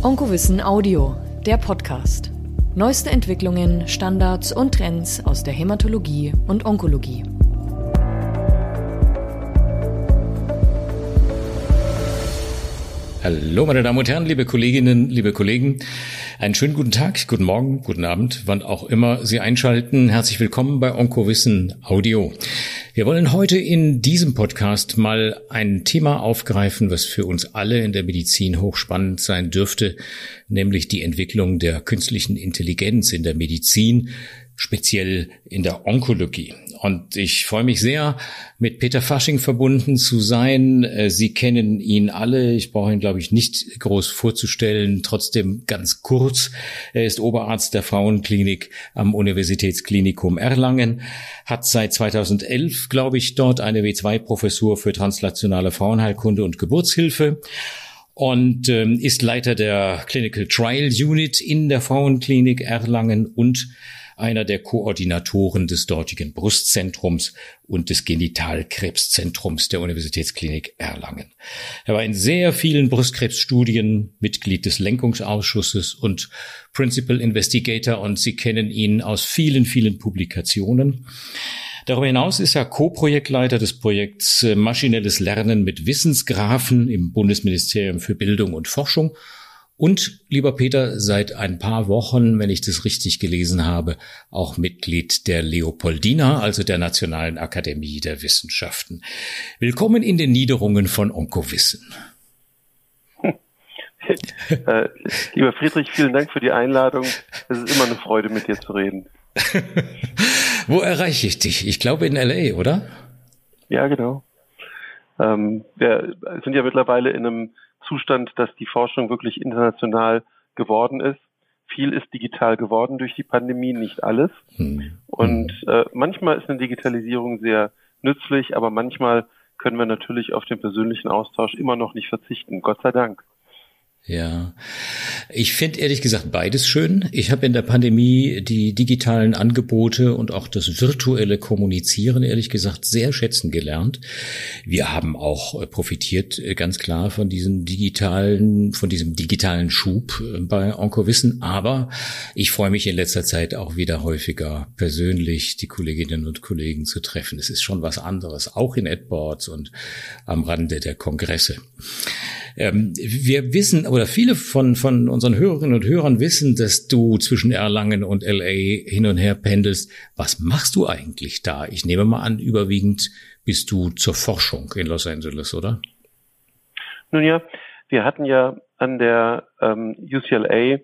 Onkowissen Audio, der Podcast. Neueste Entwicklungen, Standards und Trends aus der Hämatologie und Onkologie. Hallo, meine Damen und Herren, liebe Kolleginnen, liebe Kollegen. Einen schönen guten Tag, guten Morgen, guten Abend, wann auch immer Sie einschalten. Herzlich willkommen bei Onkowissen Audio. Wir wollen heute in diesem Podcast mal ein Thema aufgreifen, was für uns alle in der Medizin hochspannend sein dürfte, nämlich die Entwicklung der künstlichen Intelligenz in der Medizin, speziell in der Onkologie. Und ich freue mich sehr, mit Peter Fasching verbunden zu sein. Äh, Sie kennen ihn alle. Ich brauche ihn, glaube ich, nicht groß vorzustellen. Trotzdem ganz kurz. Er ist Oberarzt der Frauenklinik am Universitätsklinikum Erlangen, hat seit 2011, glaube ich, dort eine W2-Professur für translationale Frauenheilkunde und Geburtshilfe und ähm, ist Leiter der Clinical Trial Unit in der Frauenklinik Erlangen und einer der Koordinatoren des dortigen Brustzentrums und des Genitalkrebszentrums der Universitätsklinik Erlangen. Er war in sehr vielen Brustkrebsstudien Mitglied des Lenkungsausschusses und Principal Investigator und Sie kennen ihn aus vielen, vielen Publikationen. Darüber hinaus ist er Co-Projektleiter des Projekts Maschinelles Lernen mit Wissensgrafen im Bundesministerium für Bildung und Forschung und, lieber Peter, seit ein paar Wochen, wenn ich das richtig gelesen habe, auch Mitglied der Leopoldina, also der Nationalen Akademie der Wissenschaften. Willkommen in den Niederungen von Onkowissen. äh, lieber Friedrich, vielen Dank für die Einladung. Es ist immer eine Freude, mit dir zu reden. Wo erreiche ich dich? Ich glaube in LA, oder? Ja, genau. Ähm, wir sind ja mittlerweile in einem Zustand, dass die Forschung wirklich international geworden ist. Viel ist digital geworden durch die Pandemie, nicht alles. Hm. Und äh, manchmal ist eine Digitalisierung sehr nützlich, aber manchmal können wir natürlich auf den persönlichen Austausch immer noch nicht verzichten. Gott sei Dank. Ja, ich finde ehrlich gesagt beides schön. Ich habe in der Pandemie die digitalen Angebote und auch das virtuelle Kommunizieren ehrlich gesagt sehr schätzen gelernt. Wir haben auch äh, profitiert äh, ganz klar von diesem digitalen, von diesem digitalen Schub äh, bei Onkowissen. Aber ich freue mich in letzter Zeit auch wieder häufiger persönlich die Kolleginnen und Kollegen zu treffen. Es ist schon was anderes, auch in Adboards und am Rande der Kongresse. Ähm, wir wissen, oder viele von, von unseren Hörerinnen und Hörern wissen, dass du zwischen Erlangen und LA hin und her pendelst. Was machst du eigentlich da? Ich nehme mal an, überwiegend bist du zur Forschung in Los Angeles, oder? Nun ja, wir hatten ja an der ähm, UCLA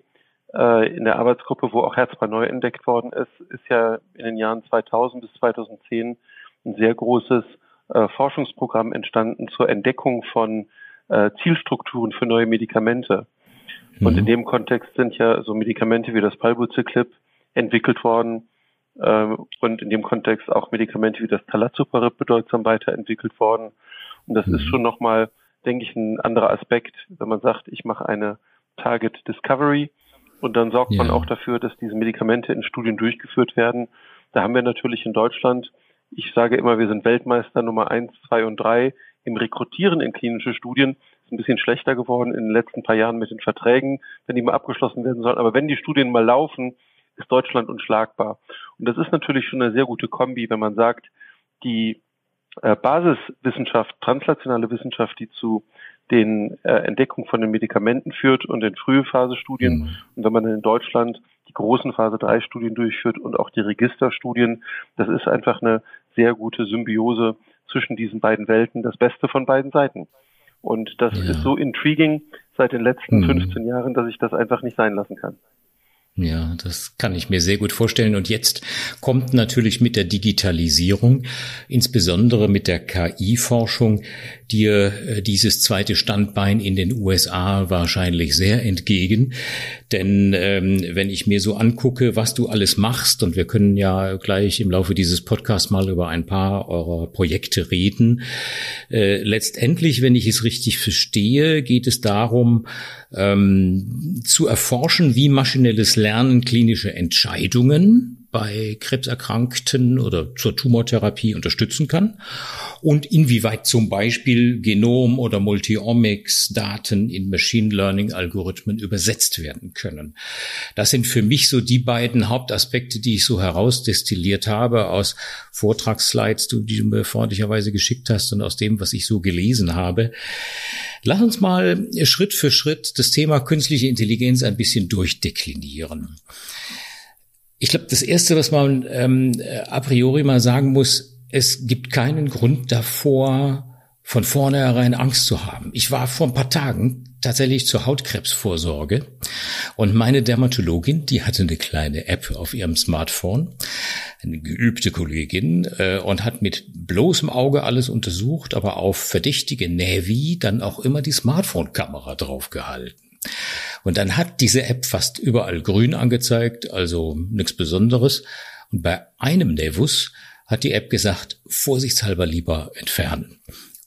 äh, in der Arbeitsgruppe, wo auch Herzbar neu entdeckt worden ist, ist ja in den Jahren 2000 bis 2010 ein sehr großes äh, Forschungsprogramm entstanden zur Entdeckung von äh, Zielstrukturen für neue Medikamente. Mhm. Und in dem Kontext sind ja so Medikamente wie das Palbociclib entwickelt worden äh, und in dem Kontext auch Medikamente wie das Talazoparib bedeutsam weiterentwickelt worden. Und das mhm. ist schon nochmal, denke ich, ein anderer Aspekt, wenn man sagt, ich mache eine Target Discovery und dann sorgt ja. man auch dafür, dass diese Medikamente in Studien durchgeführt werden. Da haben wir natürlich in Deutschland, ich sage immer, wir sind Weltmeister Nummer eins, zwei und drei im Rekrutieren in klinische Studien ist ein bisschen schlechter geworden in den letzten paar Jahren mit den Verträgen, wenn die mal abgeschlossen werden sollen. Aber wenn die Studien mal laufen, ist Deutschland unschlagbar. Und das ist natürlich schon eine sehr gute Kombi, wenn man sagt, die äh, Basiswissenschaft, translationale Wissenschaft, die zu den äh, Entdeckungen von den Medikamenten führt und den frühe Phase-Studien. Mhm. Und wenn man in Deutschland die großen Phase 3 Studien durchführt und auch die Registerstudien, das ist einfach eine sehr gute Symbiose zwischen diesen beiden Welten das Beste von beiden Seiten. Und das ja. ist so intriguing seit den letzten mhm. 15 Jahren, dass ich das einfach nicht sein lassen kann. Ja, das kann ich mir sehr gut vorstellen. Und jetzt kommt natürlich mit der Digitalisierung, insbesondere mit der KI-Forschung, dir äh, dieses zweite Standbein in den USA wahrscheinlich sehr entgegen. Denn ähm, wenn ich mir so angucke, was du alles machst, und wir können ja gleich im Laufe dieses Podcasts mal über ein paar eurer Projekte reden, äh, letztendlich, wenn ich es richtig verstehe, geht es darum, ähm, zu erforschen, wie maschinelles Lernen klinische Entscheidungen bei Krebserkrankten oder zur Tumortherapie unterstützen kann und inwieweit zum Beispiel Genom- oder Multiomics-Daten in Machine Learning-Algorithmen übersetzt werden können. Das sind für mich so die beiden Hauptaspekte, die ich so herausdestilliert habe aus Vortragsslides, die du mir freundlicherweise geschickt hast und aus dem, was ich so gelesen habe. Lass uns mal Schritt für Schritt das Thema künstliche Intelligenz ein bisschen durchdeklinieren. Ich glaube, das Erste, was man ähm, a priori mal sagen muss, es gibt keinen Grund davor, von vornherein Angst zu haben. Ich war vor ein paar Tagen tatsächlich zur Hautkrebsvorsorge und meine Dermatologin, die hatte eine kleine App auf ihrem Smartphone, eine geübte Kollegin äh, und hat mit bloßem Auge alles untersucht, aber auf verdächtige Navi dann auch immer die Smartphone-Kamera draufgehalten. Und dann hat diese App fast überall grün angezeigt, also nichts Besonderes. Und bei einem Nevus hat die App gesagt, vorsichtshalber lieber entfernen.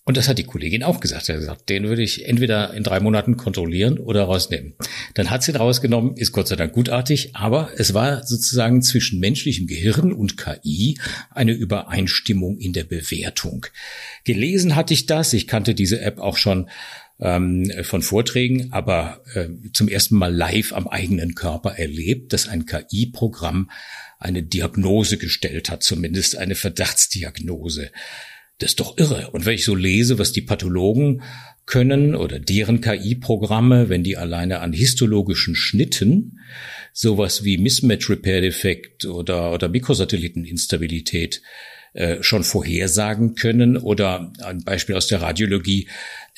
Und das hat die Kollegin auch gesagt. Sie hat gesagt, den würde ich entweder in drei Monaten kontrollieren oder rausnehmen. Dann hat sie ihn rausgenommen, ist Gott sei Dank gutartig, aber es war sozusagen zwischen menschlichem Gehirn und KI eine Übereinstimmung in der Bewertung. Gelesen hatte ich das, ich kannte diese App auch schon ähm, von Vorträgen, aber äh, zum ersten Mal live am eigenen Körper erlebt, dass ein KI-Programm eine Diagnose gestellt hat, zumindest eine Verdachtsdiagnose. Das ist doch irre. Und wenn ich so lese, was die Pathologen können oder deren KI-Programme, wenn die alleine an histologischen Schnitten sowas wie Mismatch Repair Defekt oder, oder Mikrosatelliteninstabilität äh, schon vorhersagen können oder ein Beispiel aus der Radiologie,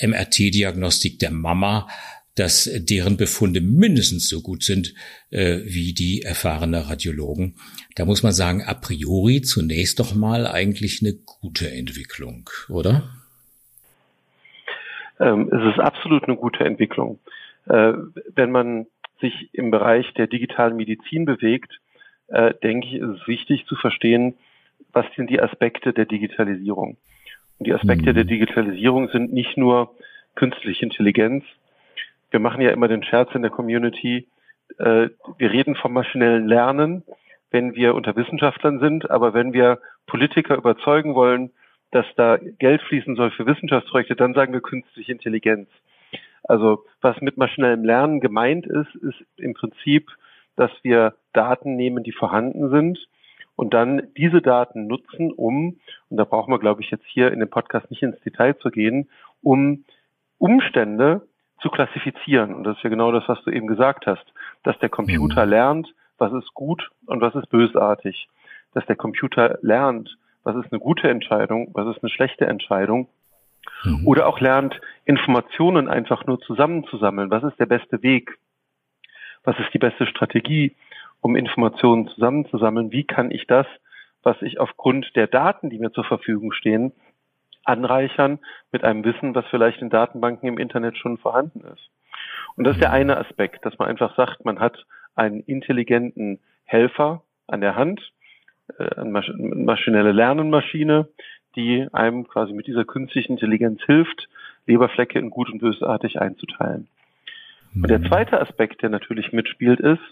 MRT-Diagnostik der Mama, dass deren Befunde mindestens so gut sind äh, wie die erfahrene Radiologen. Da muss man sagen, a priori zunächst doch mal eigentlich eine gute Entwicklung, oder? Ähm, es ist absolut eine gute Entwicklung. Äh, wenn man sich im Bereich der digitalen Medizin bewegt, äh, denke ich, ist es wichtig zu verstehen, was sind die Aspekte der Digitalisierung. Und die Aspekte mhm. der Digitalisierung sind nicht nur künstliche Intelligenz. Wir machen ja immer den Scherz in der Community. Äh, wir reden vom maschinellen Lernen, wenn wir unter Wissenschaftlern sind, aber wenn wir Politiker überzeugen wollen, dass da Geld fließen soll für Wissenschaftsprojekte, dann sagen wir künstliche Intelligenz. Also was mit maschinellem Lernen gemeint ist, ist im Prinzip, dass wir Daten nehmen, die vorhanden sind und dann diese Daten nutzen, um, und da brauchen wir, glaube ich, jetzt hier in dem Podcast nicht ins Detail zu gehen, um Umstände zu klassifizieren. Und das ist ja genau das, was du eben gesagt hast, dass der Computer mhm. lernt, was ist gut und was ist bösartig. Dass der Computer lernt, was ist eine gute Entscheidung, was ist eine schlechte Entscheidung. Mhm. Oder auch lernt, Informationen einfach nur zusammenzusammeln. Was ist der beste Weg? Was ist die beste Strategie? Um Informationen zusammenzusammeln. Wie kann ich das, was ich aufgrund der Daten, die mir zur Verfügung stehen, anreichern mit einem Wissen, was vielleicht in Datenbanken im Internet schon vorhanden ist. Und das ist der eine Aspekt, dass man einfach sagt, man hat einen intelligenten Helfer an der Hand, äh, eine maschinelle Lernenmaschine, die einem quasi mit dieser künstlichen Intelligenz hilft, Leberflecke in gut und bösartig einzuteilen. Und der mhm. zweite Aspekt, der natürlich mitspielt, ist,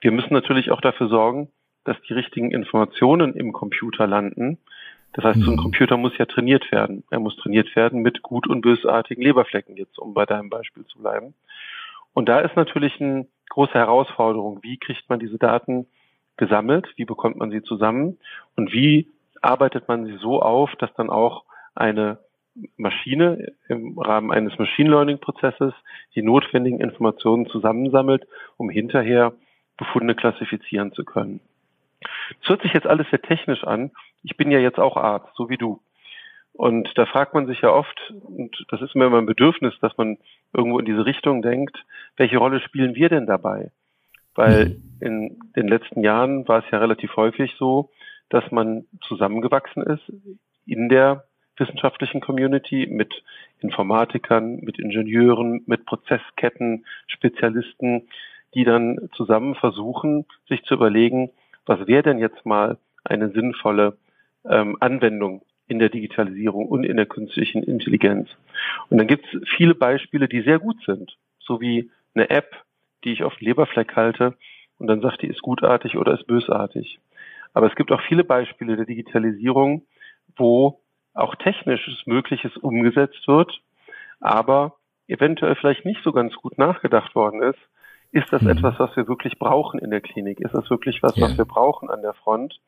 wir müssen natürlich auch dafür sorgen, dass die richtigen Informationen im Computer landen. Das heißt, so ein mhm. Computer muss ja trainiert werden. Er muss trainiert werden mit gut und bösartigen Leberflecken, jetzt um bei deinem Beispiel zu bleiben. Und da ist natürlich eine große Herausforderung. Wie kriegt man diese Daten gesammelt? Wie bekommt man sie zusammen? Und wie arbeitet man sie so auf, dass dann auch eine Maschine im Rahmen eines Machine Learning Prozesses die notwendigen Informationen zusammensammelt, um hinterher Befunde klassifizieren zu können. Das hört sich jetzt alles sehr technisch an. Ich bin ja jetzt auch Arzt, so wie du. Und da fragt man sich ja oft, und das ist mir immer ein Bedürfnis, dass man irgendwo in diese Richtung denkt, welche Rolle spielen wir denn dabei? Weil mhm. in den letzten Jahren war es ja relativ häufig so, dass man zusammengewachsen ist in der wissenschaftlichen Community mit Informatikern, mit Ingenieuren, mit Prozessketten, Spezialisten, die dann zusammen versuchen, sich zu überlegen, was wäre denn jetzt mal eine sinnvolle ähm, Anwendung in der Digitalisierung und in der künstlichen Intelligenz. Und dann gibt es viele Beispiele, die sehr gut sind, so wie eine App, die ich auf Leberfleck halte und dann sagt, die ist gutartig oder ist bösartig. Aber es gibt auch viele Beispiele der Digitalisierung, wo auch technisches Mögliches umgesetzt wird, aber eventuell vielleicht nicht so ganz gut nachgedacht worden ist. Ist das mhm. etwas, was wir wirklich brauchen in der Klinik? Ist das wirklich was, ja. was wir brauchen an der Front?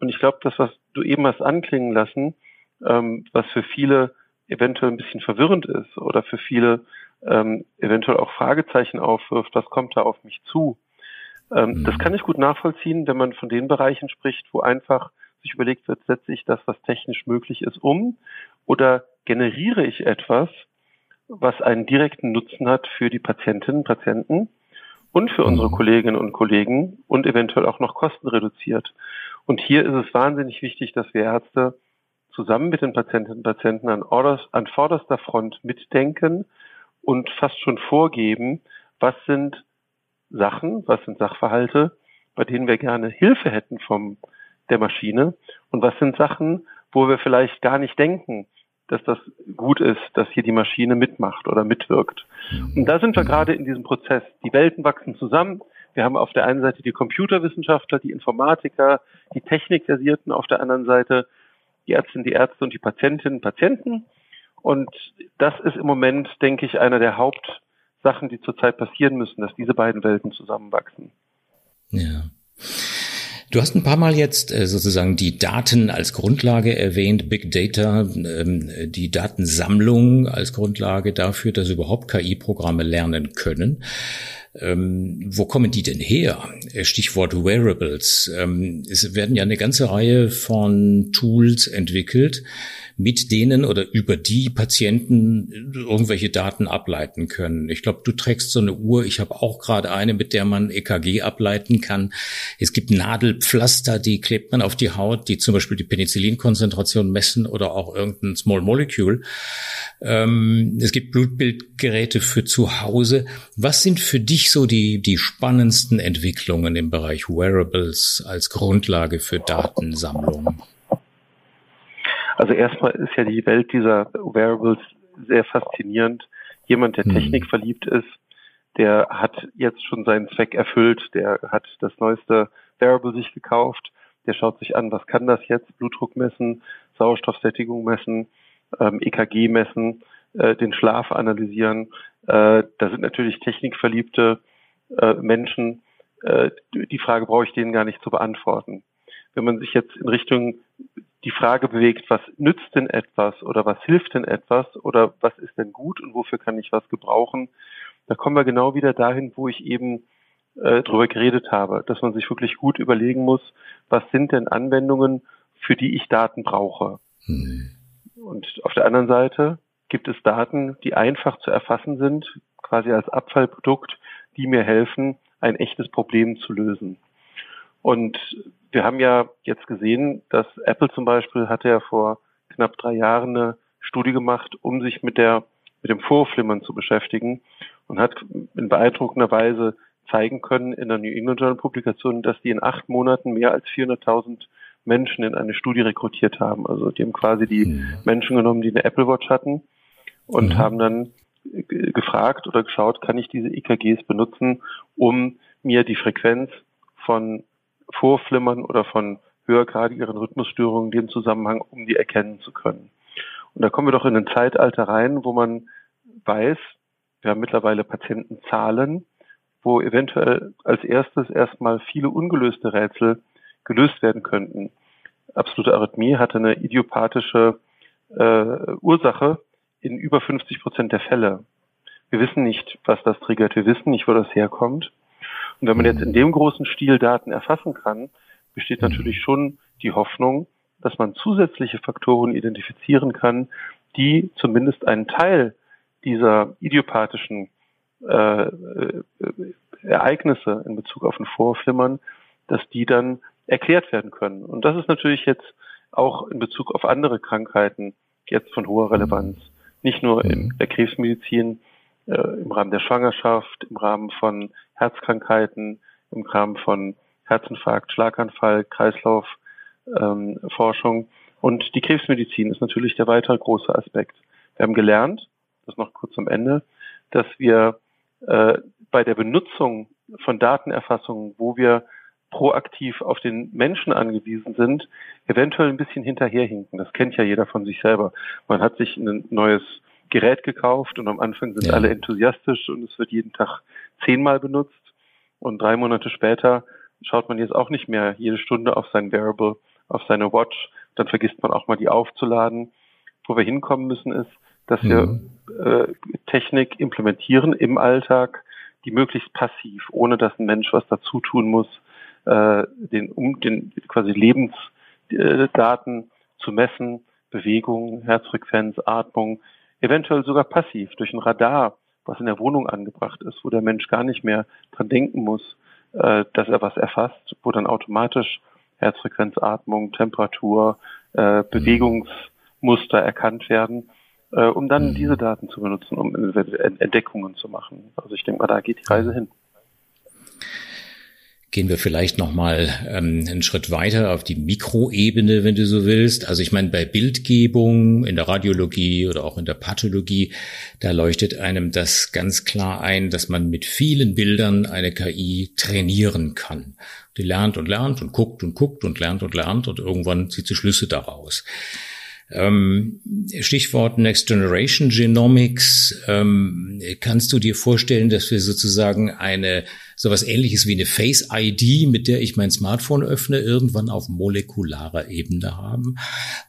Und ich glaube, das, was du eben hast anklingen lassen, ähm, was für viele eventuell ein bisschen verwirrend ist oder für viele ähm, eventuell auch Fragezeichen aufwirft, was kommt da auf mich zu? Ähm, mhm. Das kann ich gut nachvollziehen, wenn man von den Bereichen spricht, wo einfach sich überlegt wird, setze ich das, was technisch möglich ist, um oder generiere ich etwas, was einen direkten Nutzen hat für die Patientinnen, Patienten und für unsere mhm. Kolleginnen und Kollegen und eventuell auch noch Kosten reduziert. Und hier ist es wahnsinnig wichtig, dass wir Ärzte zusammen mit den Patientinnen und Patienten an, orders, an vorderster Front mitdenken und fast schon vorgeben, was sind Sachen, was sind Sachverhalte, bei denen wir gerne Hilfe hätten vom der Maschine und was sind Sachen, wo wir vielleicht gar nicht denken, dass das gut ist, dass hier die Maschine mitmacht oder mitwirkt. Und da sind wir gerade in diesem Prozess. Die Welten wachsen zusammen. Wir haben auf der einen Seite die Computerwissenschaftler, die Informatiker, die Technikbasierten, auf der anderen Seite die Ärztinnen, die Ärzte und die Patientinnen, Patienten. Und das ist im Moment, denke ich, einer der Hauptsachen, die zurzeit passieren müssen, dass diese beiden Welten zusammenwachsen. Ja. Du hast ein paar Mal jetzt äh, sozusagen die Daten als Grundlage erwähnt, Big Data, ähm, die Datensammlung als Grundlage dafür, dass überhaupt KI-Programme lernen können. Ähm, wo kommen die denn her? Stichwort Wearables. Ähm, es werden ja eine ganze Reihe von Tools entwickelt, mit denen oder über die Patienten irgendwelche Daten ableiten können. Ich glaube, du trägst so eine Uhr. Ich habe auch gerade eine, mit der man EKG ableiten kann. Es gibt Nadelpflaster, die klebt man auf die Haut, die zum Beispiel die Penicillinkonzentration messen oder auch irgendein Small Molecule. Ähm, es gibt Blutbildgeräte für zu Hause. Was sind für dich so die, die spannendsten Entwicklungen im Bereich Wearables als Grundlage für Datensammlung? Also erstmal ist ja die Welt dieser Wearables sehr faszinierend. Jemand, der mhm. Technik verliebt ist, der hat jetzt schon seinen Zweck erfüllt, der hat das neueste Wearable sich gekauft, der schaut sich an, was kann das jetzt, Blutdruck messen, Sauerstoffsättigung messen, ähm, EKG messen, äh, den Schlaf analysieren. Äh, da sind natürlich technikverliebte äh, Menschen. Äh, die Frage brauche ich denen gar nicht zu beantworten. Wenn man sich jetzt in Richtung die Frage bewegt, was nützt denn etwas oder was hilft denn etwas oder was ist denn gut und wofür kann ich was gebrauchen, da kommen wir genau wieder dahin, wo ich eben äh, drüber geredet habe, dass man sich wirklich gut überlegen muss, was sind denn Anwendungen, für die ich Daten brauche. Mhm. Und auf der anderen Seite gibt es Daten, die einfach zu erfassen sind, quasi als Abfallprodukt, die mir helfen, ein echtes Problem zu lösen. Und wir haben ja jetzt gesehen, dass Apple zum Beispiel hatte ja vor knapp drei Jahren eine Studie gemacht, um sich mit der mit dem Vorflimmern zu beschäftigen und hat in beeindruckender Weise zeigen können in der New England Journal Publikation, dass die in acht Monaten mehr als 400.000 Menschen in eine Studie rekrutiert haben. Also die haben quasi die mhm. Menschen genommen, die eine Apple Watch hatten und mhm. haben dann gefragt oder geschaut, kann ich diese EKGs benutzen, um mir die Frequenz von Vorflimmern oder von höhergradigeren Rhythmusstörungen in dem Zusammenhang, um die erkennen zu können. Und da kommen wir doch in ein Zeitalter rein, wo man weiß, wir haben mittlerweile Patientenzahlen, wo eventuell als erstes erstmal viele ungelöste Rätsel gelöst werden könnten. Absolute Arrhythmie hatte eine idiopathische äh, Ursache in über 50 Prozent der Fälle. Wir wissen nicht, was das triggert. Wir wissen nicht, wo das herkommt. Und wenn man jetzt in dem großen Stil Daten erfassen kann, besteht natürlich schon die Hoffnung, dass man zusätzliche Faktoren identifizieren kann, die zumindest einen Teil dieser idiopathischen äh, äh, Ereignisse in Bezug auf ein Vorflimmern, dass die dann erklärt werden können. Und das ist natürlich jetzt auch in Bezug auf andere Krankheiten jetzt von hoher Relevanz. Nicht nur in der Krebsmedizin, äh, im Rahmen der Schwangerschaft, im Rahmen von Herzkrankheiten, im Rahmen von Herzinfarkt, Schlaganfall, Kreislaufforschung. Ähm, und die Krebsmedizin ist natürlich der weitere große Aspekt. Wir haben gelernt, das noch kurz am Ende, dass wir äh, bei der Benutzung von Datenerfassungen, wo wir proaktiv auf den Menschen angewiesen sind, eventuell ein bisschen hinterherhinken. Das kennt ja jeder von sich selber. Man hat sich ein neues Gerät gekauft und am Anfang sind ja. alle enthusiastisch und es wird jeden Tag zehnmal benutzt. Und drei Monate später schaut man jetzt auch nicht mehr jede Stunde auf sein Wearable, auf seine Watch. Dann vergisst man auch mal die aufzuladen. Wo wir hinkommen müssen ist, dass mhm. wir äh, Technik implementieren im Alltag, die möglichst passiv, ohne dass ein Mensch was dazu tun muss, äh, den, um den quasi Lebensdaten äh, zu messen, Bewegung, Herzfrequenz, Atmung, eventuell sogar passiv durch ein Radar, was in der Wohnung angebracht ist, wo der Mensch gar nicht mehr dran denken muss, äh, dass er was erfasst, wo dann automatisch Herzfrequenz, Atmung, Temperatur, äh, Bewegungsmuster erkannt werden, äh, um dann mhm. diese Daten zu benutzen, um Entdeckungen zu machen. Also ich denke mal, da geht die Reise hin. Gehen wir vielleicht noch mal ähm, einen Schritt weiter auf die Mikroebene, wenn du so willst. Also ich meine, bei Bildgebung in der Radiologie oder auch in der Pathologie, da leuchtet einem das ganz klar ein, dass man mit vielen Bildern eine KI trainieren kann. Die lernt und lernt und guckt und guckt und lernt und lernt und irgendwann zieht sie Schlüsse daraus. Ähm, Stichwort Next Generation Genomics. Ähm, kannst du dir vorstellen, dass wir sozusagen eine sowas ähnliches wie eine Face ID, mit der ich mein Smartphone öffne, irgendwann auf molekularer Ebene haben,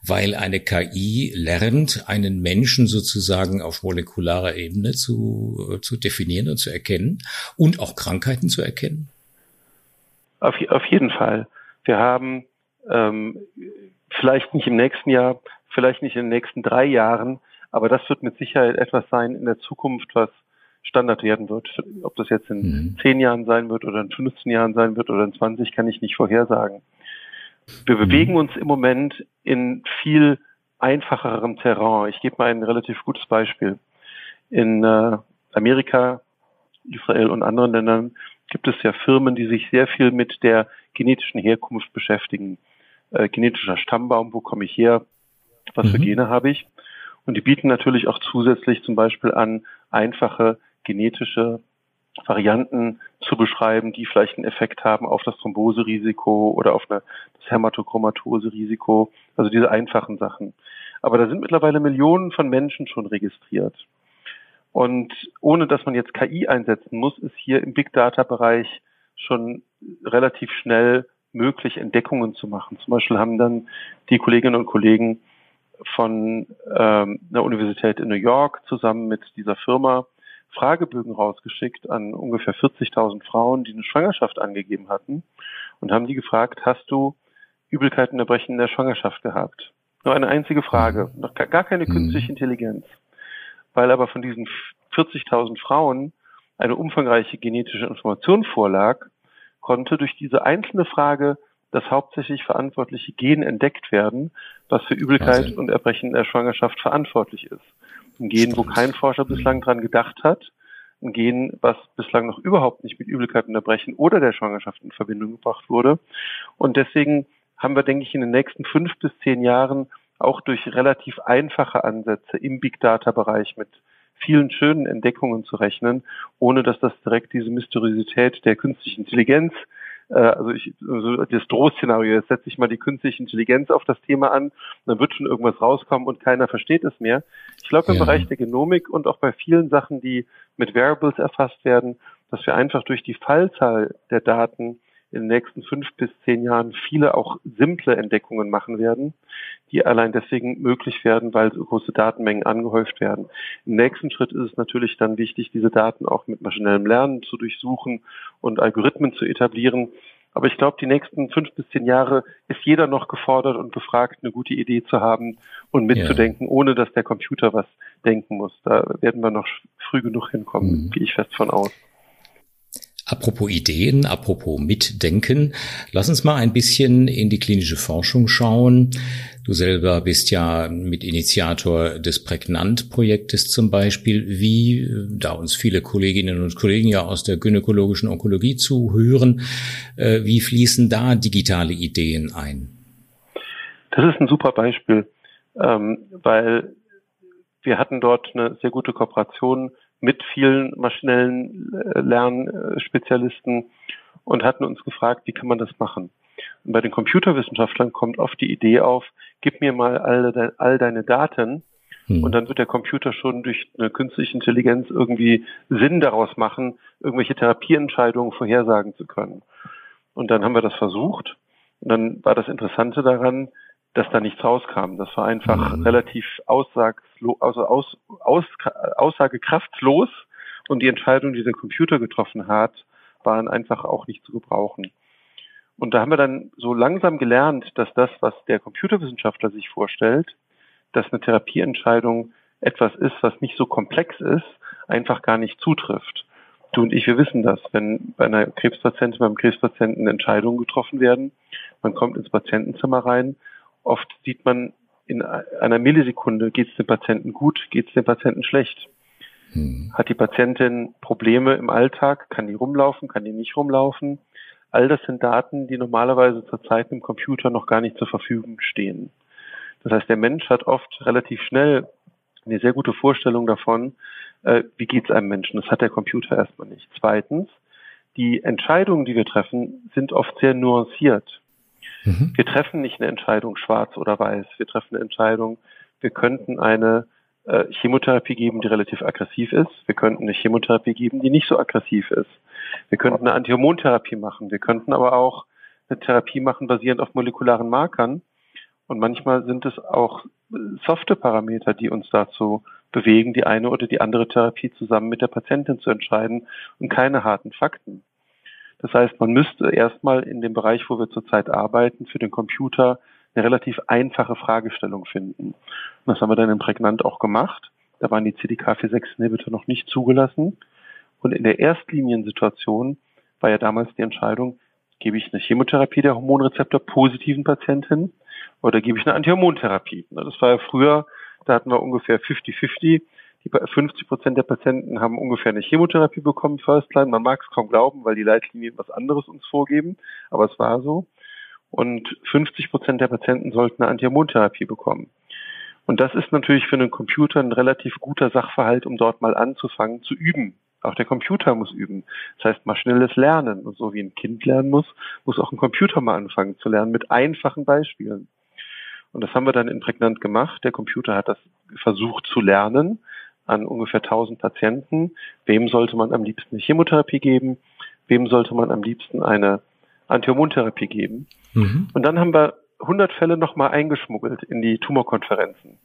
weil eine KI lernt, einen Menschen sozusagen auf molekularer Ebene zu, zu definieren und zu erkennen und auch Krankheiten zu erkennen? Auf, auf jeden Fall. Wir haben ähm, vielleicht nicht im nächsten Jahr, vielleicht nicht in den nächsten drei Jahren, aber das wird mit Sicherheit etwas sein in der Zukunft, was Standard werden wird. Ob das jetzt in mhm. zehn Jahren sein wird oder in 15 Jahren sein wird oder in 20, kann ich nicht vorhersagen. Wir mhm. bewegen uns im Moment in viel einfacherem Terrain. Ich gebe mal ein relativ gutes Beispiel. In äh, Amerika, Israel und anderen Ländern gibt es ja Firmen, die sich sehr viel mit der genetischen Herkunft beschäftigen. Äh, genetischer Stammbaum, wo komme ich her, was mhm. für Gene habe ich. Und die bieten natürlich auch zusätzlich zum Beispiel an einfache genetische Varianten zu beschreiben, die vielleicht einen Effekt haben auf das Thromboserisiko oder auf eine, das Hämatochromatose-Risiko, also diese einfachen Sachen. Aber da sind mittlerweile Millionen von Menschen schon registriert. Und ohne dass man jetzt KI einsetzen muss, ist hier im Big Data Bereich schon relativ schnell möglich, Entdeckungen zu machen. Zum Beispiel haben dann die Kolleginnen und Kollegen von ähm, einer Universität in New York zusammen mit dieser Firma Fragebögen rausgeschickt an ungefähr 40.000 Frauen, die eine Schwangerschaft angegeben hatten und haben die gefragt, hast du Übelkeiten Erbrechen in der Schwangerschaft gehabt? Nur eine einzige Frage, mhm. noch gar keine mhm. künstliche Intelligenz. Weil aber von diesen 40.000 Frauen eine umfangreiche genetische Information vorlag, konnte durch diese einzelne Frage das hauptsächlich verantwortliche Gen entdeckt werden, was für Übelkeit Wahnsinn. und Erbrechen in der Schwangerschaft verantwortlich ist. Ein Gen, wo kein Forscher bislang dran gedacht hat. Ein Gen, was bislang noch überhaupt nicht mit Übelkeit und Erbrechen oder der Schwangerschaft in Verbindung gebracht wurde. Und deswegen haben wir, denke ich, in den nächsten fünf bis zehn Jahren auch durch relativ einfache Ansätze im Big Data Bereich mit vielen schönen Entdeckungen zu rechnen, ohne dass das direkt diese Mysteriosität der künstlichen Intelligenz also ich, also das Drohszenario, jetzt setze ich mal die künstliche Intelligenz auf das Thema an, dann wird schon irgendwas rauskommen und keiner versteht es mehr. Ich glaube im ja. Bereich der Genomik und auch bei vielen Sachen, die mit Variables erfasst werden, dass wir einfach durch die Fallzahl der Daten in den nächsten fünf bis zehn Jahren viele auch simple Entdeckungen machen werden, die allein deswegen möglich werden, weil so große Datenmengen angehäuft werden. Im nächsten Schritt ist es natürlich dann wichtig, diese Daten auch mit maschinellem Lernen zu durchsuchen und Algorithmen zu etablieren. Aber ich glaube, die nächsten fünf bis zehn Jahre ist jeder noch gefordert und gefragt, eine gute Idee zu haben und mitzudenken, ja. ohne dass der Computer was denken muss. Da werden wir noch früh genug hinkommen, mhm. gehe ich fest von aus. Apropos Ideen, apropos Mitdenken, lass uns mal ein bisschen in die klinische Forschung schauen. Du selber bist ja Mitinitiator des Prägnant-Projektes zum Beispiel. Wie, da uns viele Kolleginnen und Kollegen ja aus der gynäkologischen Onkologie zuhören, äh, wie fließen da digitale Ideen ein? Das ist ein super Beispiel, ähm, weil wir hatten dort eine sehr gute Kooperation mit vielen maschinellen äh, Lernspezialisten und hatten uns gefragt, wie kann man das machen? Und bei den Computerwissenschaftlern kommt oft die Idee auf, gib mir mal all, all deine Daten hm. und dann wird der Computer schon durch eine künstliche Intelligenz irgendwie Sinn daraus machen, irgendwelche Therapieentscheidungen vorhersagen zu können. Und dann haben wir das versucht. Und dann war das Interessante daran, dass da nichts rauskam. Das war einfach mhm. relativ aussaglos, also aus, aus, aussagekraftlos und die Entscheidung, die der Computer getroffen hat, waren einfach auch nicht zu gebrauchen. Und da haben wir dann so langsam gelernt, dass das, was der Computerwissenschaftler sich vorstellt, dass eine Therapieentscheidung etwas ist, was nicht so komplex ist, einfach gar nicht zutrifft. Du und ich, wir wissen das. Wenn bei einer Krebspatientin, beim Krebspatienten Entscheidungen getroffen werden, man kommt ins Patientenzimmer rein, oft sieht man in einer Millisekunde, geht es dem Patienten gut, geht es dem Patienten schlecht. Hm. Hat die Patientin Probleme im Alltag? Kann die rumlaufen? Kann die nicht rumlaufen? All das sind Daten, die normalerweise zurzeit im Computer noch gar nicht zur Verfügung stehen. Das heißt, der Mensch hat oft relativ schnell eine sehr gute Vorstellung davon, äh, wie geht es einem Menschen. Das hat der Computer erstmal nicht. Zweitens, die Entscheidungen, die wir treffen, sind oft sehr nuanciert. Mhm. Wir treffen nicht eine Entscheidung schwarz oder weiß. Wir treffen eine Entscheidung, wir könnten eine äh, Chemotherapie geben, die relativ aggressiv ist. Wir könnten eine Chemotherapie geben, die nicht so aggressiv ist. Wir könnten eine Antihormontherapie machen. Wir könnten aber auch eine Therapie machen basierend auf molekularen Markern. Und manchmal sind es auch softe Parameter, die uns dazu bewegen, die eine oder die andere Therapie zusammen mit der Patientin zu entscheiden und keine harten Fakten. Das heißt, man müsste erstmal in dem Bereich, wo wir zurzeit arbeiten, für den Computer eine relativ einfache Fragestellung finden. Und das haben wir dann im Prägnant auch gemacht. Da waren die CDK4-6-Inhibitor noch nicht zugelassen. Und in der Erstliniensituation war ja damals die Entscheidung, gebe ich eine Chemotherapie der Hormonrezeptor positiven Patientin oder gebe ich eine Antihormontherapie. Das war ja früher, da hatten wir ungefähr 50-50. Die 50 Prozent der Patienten haben ungefähr eine Chemotherapie bekommen, First Line. Man mag es kaum glauben, weil die Leitlinien was anderes uns vorgeben, aber es war so. Und 50 Prozent der Patienten sollten eine Antihormontherapie bekommen. Und das ist natürlich für einen Computer ein relativ guter Sachverhalt, um dort mal anzufangen zu üben. Auch der Computer muss üben. Das heißt, maschinelles Lernen. Und so wie ein Kind lernen muss, muss auch ein Computer mal anfangen zu lernen mit einfachen Beispielen. Und das haben wir dann in Prägnant gemacht. Der Computer hat das versucht zu lernen an ungefähr 1000 Patienten. Wem sollte man am liebsten eine Chemotherapie geben? Wem sollte man am liebsten eine Antihormontherapie geben? Mhm. Und dann haben wir 100 Fälle nochmal eingeschmuggelt in die Tumorkonferenzen.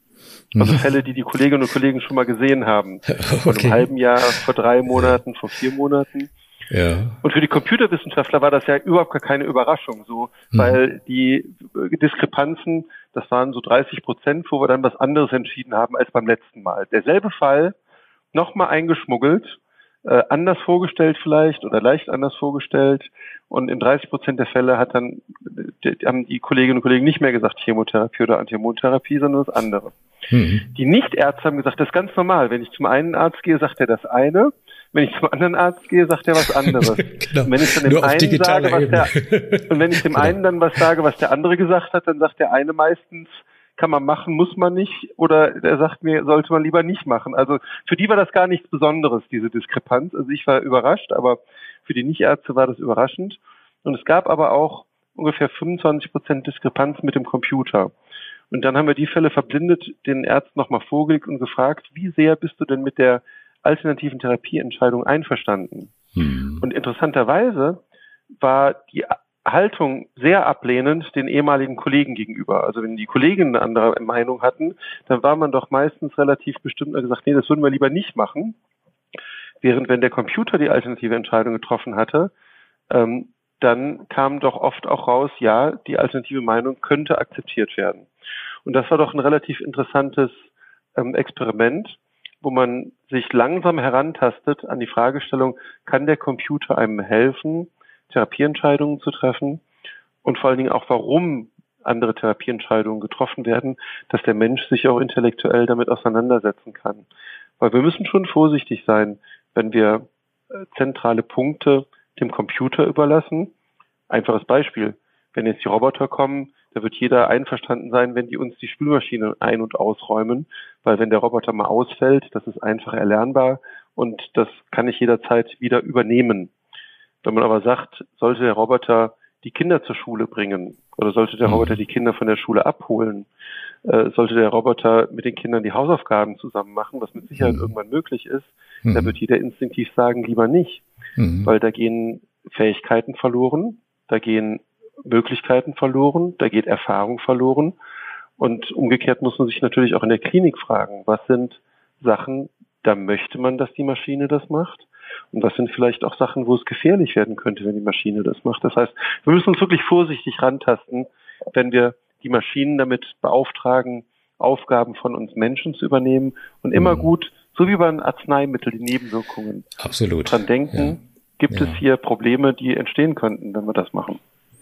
Also mhm. Fälle, die die Kolleginnen und Kollegen schon mal gesehen haben. Vor okay. einem halben Jahr, vor drei Monaten, vor vier Monaten. Ja. Und für die Computerwissenschaftler war das ja überhaupt gar keine Überraschung, so, mhm. weil die Diskrepanzen, das waren so 30 Prozent, wo wir dann was anderes entschieden haben als beim letzten Mal. Derselbe Fall, nochmal eingeschmuggelt, äh, anders vorgestellt vielleicht oder leicht anders vorgestellt. Und in 30 Prozent der Fälle hat dann, die, haben die Kolleginnen und Kollegen nicht mehr gesagt Chemotherapie oder Antihormontherapie, sondern das andere. Mhm. Die Nichtärzte haben gesagt, das ist ganz normal. Wenn ich zum einen Arzt gehe, sagt er das eine. Wenn ich zum anderen Arzt gehe, sagt er was anderes. genau. Und wenn ich dann dem einen sage, was der, und wenn ich dem genau. einen dann was sage, was der andere gesagt hat, dann sagt der eine meistens, kann man machen, muss man nicht, oder der sagt mir, sollte man lieber nicht machen. Also für die war das gar nichts Besonderes, diese Diskrepanz. Also ich war überrascht, aber für die Nichtärzte war das überraschend. Und es gab aber auch ungefähr 25 Prozent Diskrepanz mit dem Computer. Und dann haben wir die Fälle verblindet den Ärzten nochmal vorgelegt und gefragt, wie sehr bist du denn mit der alternativen Therapieentscheidung einverstanden? Hm. Und interessanterweise war die Haltung sehr ablehnend den ehemaligen Kollegen gegenüber. Also wenn die Kollegen eine andere Meinung hatten, dann war man doch meistens relativ bestimmt und gesagt, nee, das würden wir lieber nicht machen. Während wenn der Computer die alternative Entscheidung getroffen hatte, ähm, dann kam doch oft auch raus, ja, die alternative Meinung könnte akzeptiert werden. Und das war doch ein relativ interessantes ähm, Experiment, wo man sich langsam herantastet an die Fragestellung, kann der Computer einem helfen, Therapieentscheidungen zu treffen und vor allen Dingen auch, warum andere Therapieentscheidungen getroffen werden, dass der Mensch sich auch intellektuell damit auseinandersetzen kann. Weil wir müssen schon vorsichtig sein, wenn wir äh, zentrale Punkte dem Computer überlassen. Einfaches Beispiel. Wenn jetzt die Roboter kommen, da wird jeder einverstanden sein, wenn die uns die Spülmaschine ein- und ausräumen, weil wenn der Roboter mal ausfällt, das ist einfach erlernbar und das kann ich jederzeit wieder übernehmen. Wenn man aber sagt, sollte der Roboter die Kinder zur Schule bringen oder sollte der mhm. Roboter die Kinder von der Schule abholen, äh, sollte der Roboter mit den Kindern die Hausaufgaben zusammen machen, was mit Sicherheit mhm. irgendwann möglich ist, mhm. da wird jeder instinktiv sagen, lieber nicht, mhm. weil da gehen Fähigkeiten verloren, da gehen Möglichkeiten verloren, da geht Erfahrung verloren und umgekehrt muss man sich natürlich auch in der Klinik fragen, was sind Sachen, da möchte man, dass die Maschine das macht und was sind vielleicht auch Sachen, wo es gefährlich werden könnte, wenn die Maschine das macht. Das heißt, wir müssen uns wirklich vorsichtig rantasten, wenn wir die Maschinen damit beauftragen, Aufgaben von uns Menschen zu übernehmen und immer mhm. gut, so wie beim Arzneimittel, die Nebenwirkungen Absolut. dran denken, ja. gibt ja. es hier Probleme, die entstehen könnten, wenn wir das machen.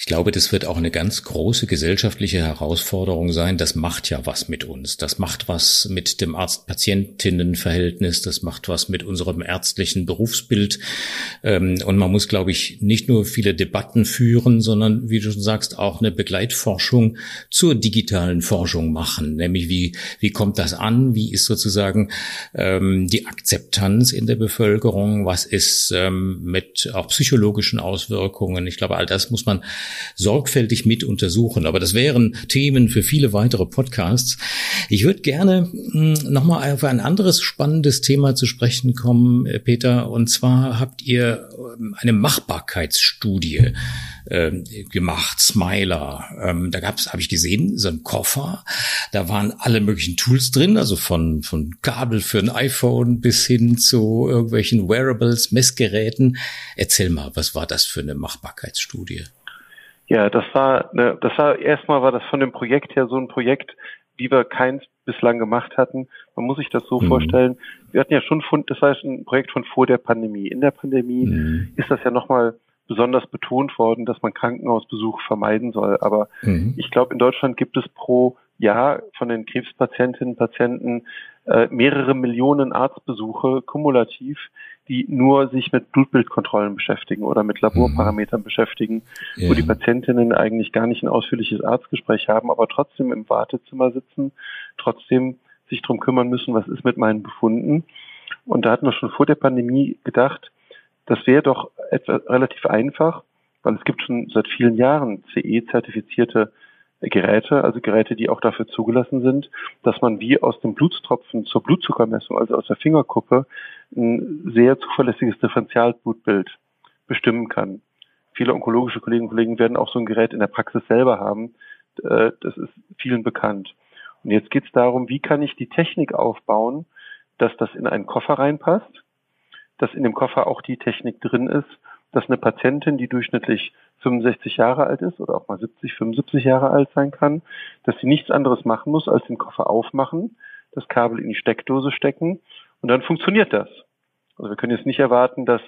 Ich glaube, das wird auch eine ganz große gesellschaftliche Herausforderung sein. Das macht ja was mit uns. Das macht was mit dem Arzt-Patientinnen-Verhältnis. Das macht was mit unserem ärztlichen Berufsbild. Ähm, und man muss, glaube ich, nicht nur viele Debatten führen, sondern, wie du schon sagst, auch eine Begleitforschung zur digitalen Forschung machen. Nämlich, wie, wie kommt das an? Wie ist sozusagen ähm, die Akzeptanz in der Bevölkerung? Was ist ähm, mit auch psychologischen Auswirkungen? Ich glaube, all das muss man sorgfältig mit untersuchen. Aber das wären Themen für viele weitere Podcasts. Ich würde gerne hm, nochmal auf ein anderes spannendes Thema zu sprechen kommen, äh, Peter. Und zwar habt ihr ähm, eine Machbarkeitsstudie äh, gemacht, Smiler. Ähm, da gab's, habe ich gesehen, so ein Koffer. Da waren alle möglichen Tools drin, also von, von Kabel für ein iPhone bis hin zu irgendwelchen Wearables, Messgeräten. Erzähl mal, was war das für eine Machbarkeitsstudie? Ja, das war, ne, das war erstmal war das von dem Projekt her so ein Projekt, wie wir keins bislang gemacht hatten. Man muss sich das so mhm. vorstellen. Wir hatten ja schon, von, das war ein Projekt von vor der Pandemie. In der Pandemie mhm. ist das ja nochmal besonders betont worden, dass man Krankenhausbesuch vermeiden soll. Aber mhm. ich glaube, in Deutschland gibt es pro Jahr von den Krebspatientinnen und Patienten äh, mehrere Millionen Arztbesuche kumulativ, die nur sich mit Blutbildkontrollen beschäftigen oder mit Laborparametern mhm. beschäftigen, ja. wo die Patientinnen eigentlich gar nicht ein ausführliches Arztgespräch haben, aber trotzdem im Wartezimmer sitzen, trotzdem sich drum kümmern müssen, was ist mit meinen Befunden. Und da hatten wir schon vor der Pandemie gedacht, das wäre doch etwa relativ einfach, weil es gibt schon seit vielen Jahren CE-zertifizierte Geräte, also Geräte, die auch dafür zugelassen sind, dass man wie aus dem Blutstropfen zur Blutzuckermessung, also aus der Fingerkuppe, ein sehr zuverlässiges Differentialblutbild bestimmen kann. Viele onkologische Kolleginnen und Kollegen werden auch so ein Gerät in der Praxis selber haben. Äh, das ist vielen bekannt. Und jetzt geht es darum, wie kann ich die Technik aufbauen, dass das in einen Koffer reinpasst, dass in dem Koffer auch die Technik drin ist, dass eine Patientin, die durchschnittlich 65 Jahre alt ist oder auch mal 70, 75 Jahre alt sein kann, dass sie nichts anderes machen muss, als den Koffer aufmachen, das Kabel in die Steckdose stecken und dann funktioniert das. Also wir können jetzt nicht erwarten, dass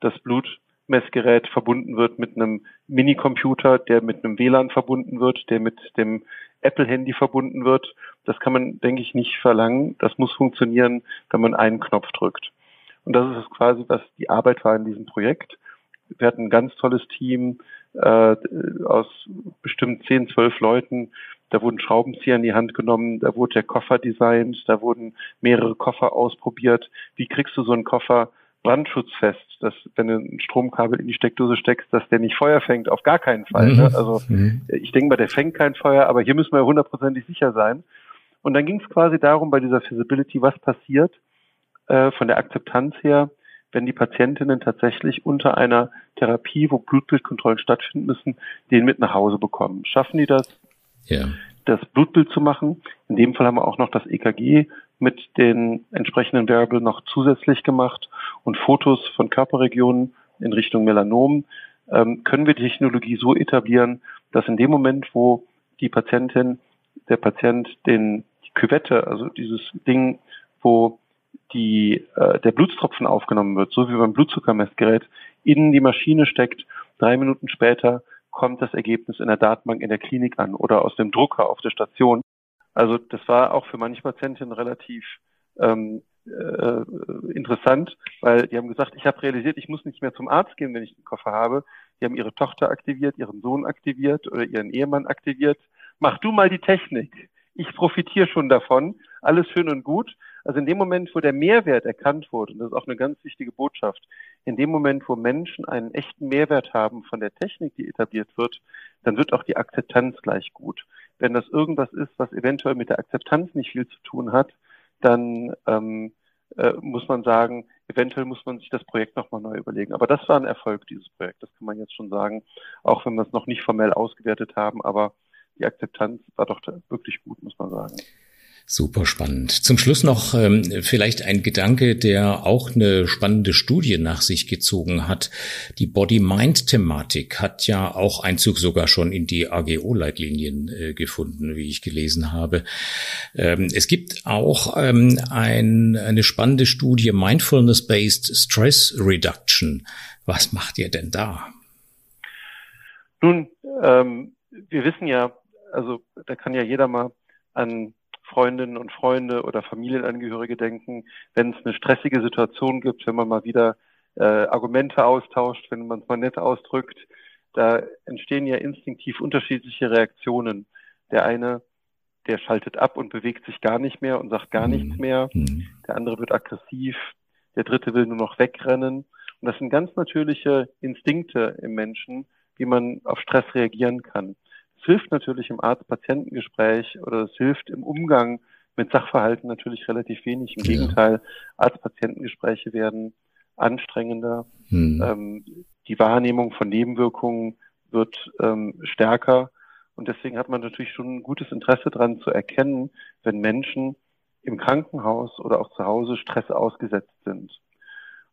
das Blutmessgerät verbunden wird mit einem Minicomputer, der mit einem WLAN verbunden wird, der mit dem Apple-Handy verbunden wird. Das kann man, denke ich, nicht verlangen. Das muss funktionieren, wenn man einen Knopf drückt. Und das ist quasi, was die Arbeit war in diesem Projekt. Wir hatten ein ganz tolles Team äh, aus bestimmt zehn, zwölf Leuten. Da wurden Schraubenzieher in die Hand genommen, da wurde der Koffer designt, da wurden mehrere Koffer ausprobiert. Wie kriegst du so einen Koffer brandschutzfest, dass wenn du ein Stromkabel in die Steckdose steckst, dass der nicht Feuer fängt? Auf gar keinen Fall. Ne? Mhm. Also mhm. ich denke mal, der fängt kein Feuer, aber hier müssen wir hundertprozentig sicher sein. Und dann ging es quasi darum, bei dieser Feasibility, was passiert äh, von der Akzeptanz her, wenn die Patientinnen tatsächlich unter einer Therapie, wo Blutbildkontrollen stattfinden müssen, den mit nach Hause bekommen. Schaffen die das, ja. das Blutbild zu machen? In dem Fall haben wir auch noch das EKG mit den entsprechenden Variable noch zusätzlich gemacht und Fotos von Körperregionen in Richtung Melanom. Ähm, können wir die Technologie so etablieren, dass in dem Moment, wo die Patientin, der Patient den die Küvette, also dieses Ding, wo die, äh, der Blutstropfen aufgenommen wird, so wie beim Blutzuckermessgerät, in die Maschine steckt. Drei Minuten später kommt das Ergebnis in der Datenbank in der Klinik an oder aus dem Drucker auf der Station. Also das war auch für manche Patientinnen relativ ähm, äh, interessant, weil die haben gesagt, ich habe realisiert, ich muss nicht mehr zum Arzt gehen, wenn ich den Koffer habe. Die haben ihre Tochter aktiviert, ihren Sohn aktiviert oder ihren Ehemann aktiviert. Mach du mal die Technik. Ich profitiere schon davon. Alles schön und gut. Also in dem Moment, wo der Mehrwert erkannt wurde, und das ist auch eine ganz wichtige Botschaft, in dem Moment, wo Menschen einen echten Mehrwert haben von der Technik, die etabliert wird, dann wird auch die Akzeptanz gleich gut. Wenn das irgendwas ist, was eventuell mit der Akzeptanz nicht viel zu tun hat, dann ähm, äh, muss man sagen, eventuell muss man sich das Projekt nochmal neu überlegen. Aber das war ein Erfolg, dieses Projekt. Das kann man jetzt schon sagen, auch wenn wir es noch nicht formell ausgewertet haben. Aber die Akzeptanz war doch wirklich gut, muss man sagen. Super spannend. Zum Schluss noch ähm, vielleicht ein Gedanke, der auch eine spannende Studie nach sich gezogen hat. Die Body-Mind-Thematik hat ja auch Einzug sogar schon in die AGO-Leitlinien äh, gefunden, wie ich gelesen habe. Ähm, es gibt auch ähm, ein, eine spannende Studie Mindfulness-Based Stress Reduction. Was macht ihr denn da? Nun, ähm, wir wissen ja, also da kann ja jeder mal an Freundinnen und Freunde oder Familienangehörige denken, wenn es eine stressige Situation gibt, wenn man mal wieder äh, Argumente austauscht, wenn man es mal nett ausdrückt, da entstehen ja instinktiv unterschiedliche Reaktionen. Der eine, der schaltet ab und bewegt sich gar nicht mehr und sagt gar mhm. nichts mehr. Mhm. Der andere wird aggressiv. Der dritte will nur noch wegrennen. Und das sind ganz natürliche Instinkte im Menschen, wie man auf Stress reagieren kann. Es hilft natürlich im Arzt-Patientengespräch oder es hilft im Umgang mit Sachverhalten natürlich relativ wenig. Im ja. Gegenteil, Arzt-Patientengespräche werden anstrengender. Hm. Ähm, die Wahrnehmung von Nebenwirkungen wird ähm, stärker. Und deswegen hat man natürlich schon ein gutes Interesse daran zu erkennen, wenn Menschen im Krankenhaus oder auch zu Hause Stress ausgesetzt sind.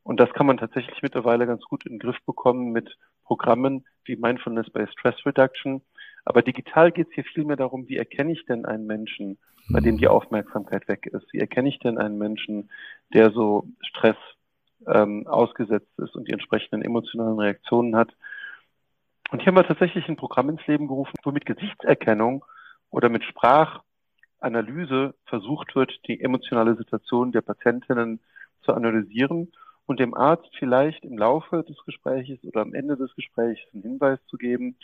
Und das kann man tatsächlich mittlerweile ganz gut in den Griff bekommen mit Programmen wie Mindfulness by Stress Reduction, aber digital geht es hier vielmehr darum, wie erkenne ich denn einen Menschen, bei dem die mhm. Aufmerksamkeit weg ist? Wie erkenne ich denn einen Menschen, der so Stress ähm, ausgesetzt ist und die entsprechenden emotionalen Reaktionen hat? Und hier haben wir tatsächlich ein Programm ins Leben gerufen, wo mit Gesichtserkennung oder mit Sprachanalyse versucht wird, die emotionale Situation der Patientinnen zu analysieren und dem Arzt vielleicht im Laufe des Gespräches oder am Ende des Gesprächs einen Hinweis zu geben,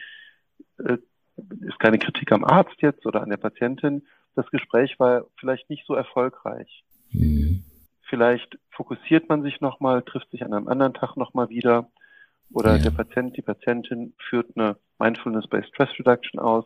äh, ist keine Kritik am Arzt jetzt oder an der Patientin. Das Gespräch war vielleicht nicht so erfolgreich. Mhm. Vielleicht fokussiert man sich nochmal, trifft sich an einem anderen Tag nochmal wieder oder ja. der Patient, die Patientin führt eine Mindfulness-Based Stress Reduction aus.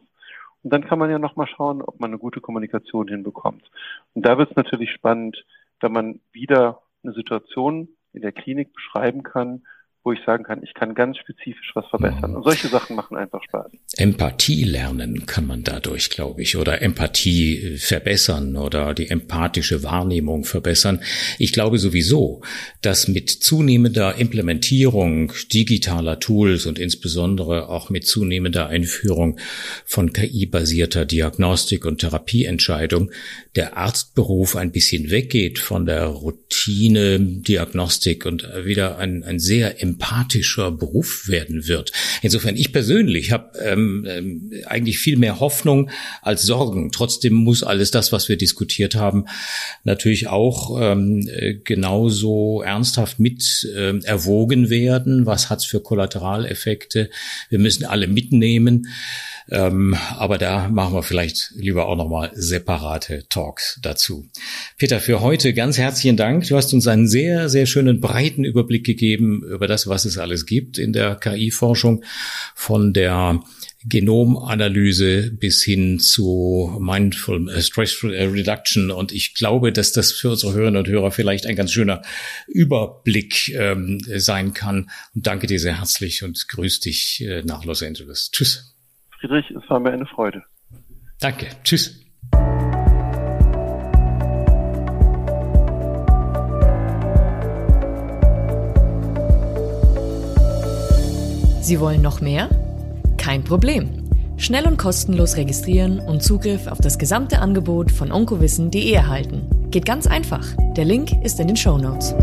Und dann kann man ja nochmal schauen, ob man eine gute Kommunikation hinbekommt. Und da wird es natürlich spannend, wenn man wieder eine Situation in der Klinik beschreiben kann, wo ich sagen kann, ich kann ganz spezifisch was verbessern. Und solche Sachen machen einfach Spaß. Empathie lernen kann man dadurch, glaube ich, oder Empathie äh, verbessern oder die empathische Wahrnehmung verbessern. Ich glaube sowieso, dass mit zunehmender Implementierung digitaler Tools und insbesondere auch mit zunehmender Einführung von KI-basierter Diagnostik und Therapieentscheidung der Arztberuf ein bisschen weggeht von der Routine Diagnostik und wieder ein, ein sehr empathischer Beruf werden wird. Insofern, ich persönlich habe ähm, ähm, eigentlich viel mehr Hoffnung als Sorgen. Trotzdem muss alles das, was wir diskutiert haben, natürlich auch ähm, genauso ernsthaft mit ähm, erwogen werden. Was hat's für Kollateraleffekte? Wir müssen alle mitnehmen. Ähm, aber da machen wir vielleicht lieber auch nochmal separate Talks dazu. Peter, für heute ganz herzlichen Dank. Du hast uns einen sehr, sehr schönen breiten Überblick gegeben über das, was es alles gibt in der KI-Forschung von der Genomanalyse bis hin zu Mindful äh, Stress Reduction. Und ich glaube, dass das für unsere Hörerinnen und Hörer vielleicht ein ganz schöner Überblick ähm, sein kann. Und danke dir sehr herzlich und grüß dich äh, nach Los Angeles. Tschüss. Friedrich, es war mir eine Freude. Danke. Tschüss. Sie wollen noch mehr? Kein Problem. Schnell und kostenlos registrieren und Zugriff auf das gesamte Angebot von onkowissen.de erhalten. Geht ganz einfach. Der Link ist in den Show Notes.